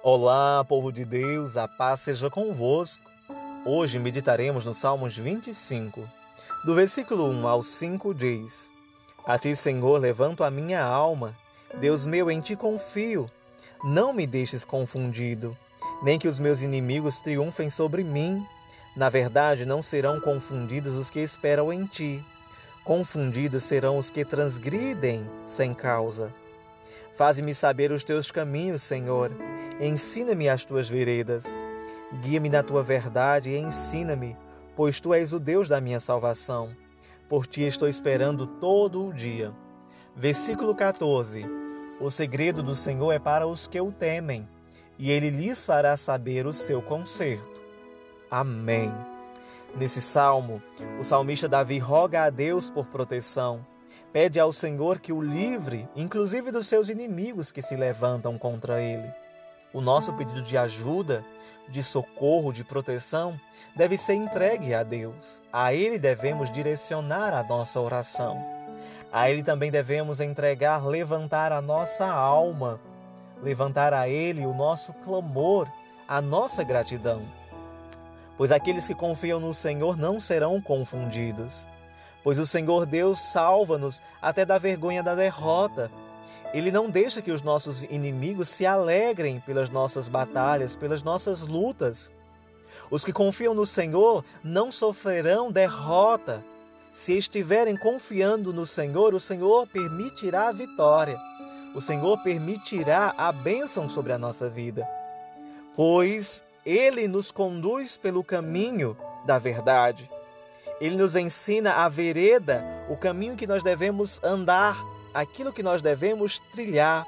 Olá, povo de Deus, a paz seja convosco. Hoje meditaremos no Salmos 25. Do versículo 1 ao 5 diz: A ti, Senhor, levanto a minha alma. Deus meu, em ti confio. Não me deixes confundido, nem que os meus inimigos triunfem sobre mim. Na verdade, não serão confundidos os que esperam em ti. Confundidos serão os que transgridem sem causa. Faze-me saber os teus caminhos, Senhor Ensina-me as tuas veredas. Guia-me na tua verdade e ensina-me, pois tu és o Deus da minha salvação. Por ti estou esperando todo o dia. Versículo 14. O segredo do Senhor é para os que o temem, e ele lhes fará saber o seu conserto. Amém. Nesse salmo, o salmista Davi roga a Deus por proteção. Pede ao Senhor que o livre, inclusive dos seus inimigos que se levantam contra ele. O nosso pedido de ajuda, de socorro, de proteção, deve ser entregue a Deus. A Ele devemos direcionar a nossa oração. A Ele também devemos entregar, levantar a nossa alma, levantar a Ele o nosso clamor, a nossa gratidão. Pois aqueles que confiam no Senhor não serão confundidos. Pois o Senhor Deus salva-nos até da vergonha da derrota ele não deixa que os nossos inimigos se alegrem pelas nossas batalhas, pelas nossas lutas. Os que confiam no Senhor não sofrerão derrota. Se estiverem confiando no Senhor, o Senhor permitirá a vitória. O Senhor permitirá a bênção sobre a nossa vida. Pois Ele nos conduz pelo caminho da verdade. Ele nos ensina a vereda, o caminho que nós devemos andar aquilo que nós devemos trilhar.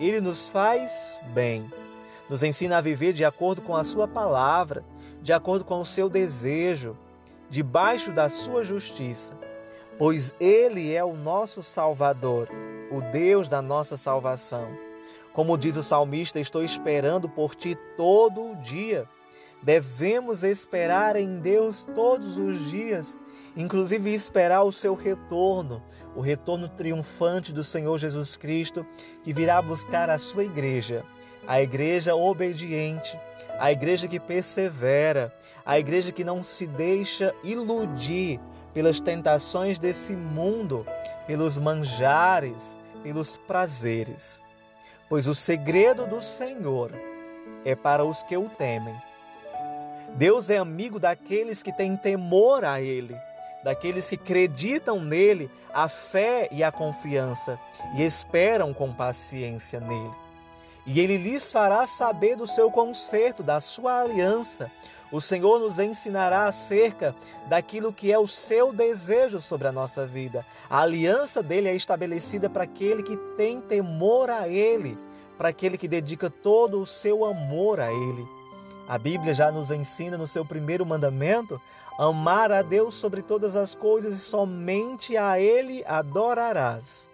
Ele nos faz bem, nos ensina a viver de acordo com a Sua palavra, de acordo com o seu desejo, debaixo da Sua justiça, pois Ele é o nosso Salvador, o Deus da nossa salvação. Como diz o salmista, estou esperando por ti todo o dia. Devemos esperar em Deus todos os dias, inclusive esperar o seu retorno, o retorno triunfante do Senhor Jesus Cristo, que virá buscar a sua igreja, a igreja obediente, a igreja que persevera, a igreja que não se deixa iludir pelas tentações desse mundo, pelos manjares, pelos prazeres. Pois o segredo do Senhor é para os que o temem Deus é amigo daqueles que têm temor a Ele, daqueles que acreditam nele, a fé e a confiança e esperam com paciência nele. E ele lhes fará saber do seu conserto, da sua aliança. O Senhor nos ensinará acerca daquilo que é o seu desejo sobre a nossa vida. A aliança dele é estabelecida para aquele que tem temor a ele, para aquele que dedica todo o seu amor a ele. A Bíblia já nos ensina no seu primeiro mandamento amar a Deus sobre todas as coisas e somente a Ele adorarás.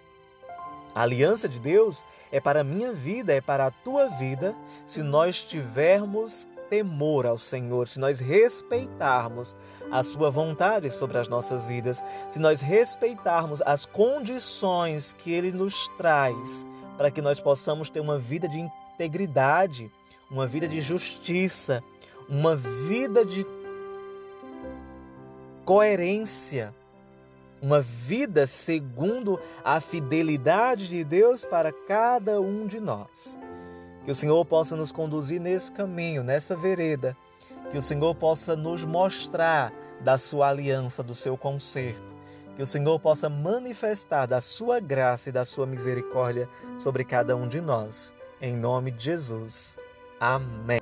A aliança de Deus é para a minha vida, é para a tua vida, se nós tivermos temor ao Senhor, se nós respeitarmos a Sua vontade sobre as nossas vidas, se nós respeitarmos as condições que Ele nos traz para que nós possamos ter uma vida de integridade uma vida de justiça, uma vida de coerência, uma vida segundo a fidelidade de Deus para cada um de nós. Que o Senhor possa nos conduzir nesse caminho, nessa vereda, que o Senhor possa nos mostrar da sua aliança, do seu conserto, que o Senhor possa manifestar da sua graça e da sua misericórdia sobre cada um de nós. Em nome de Jesus. Amém.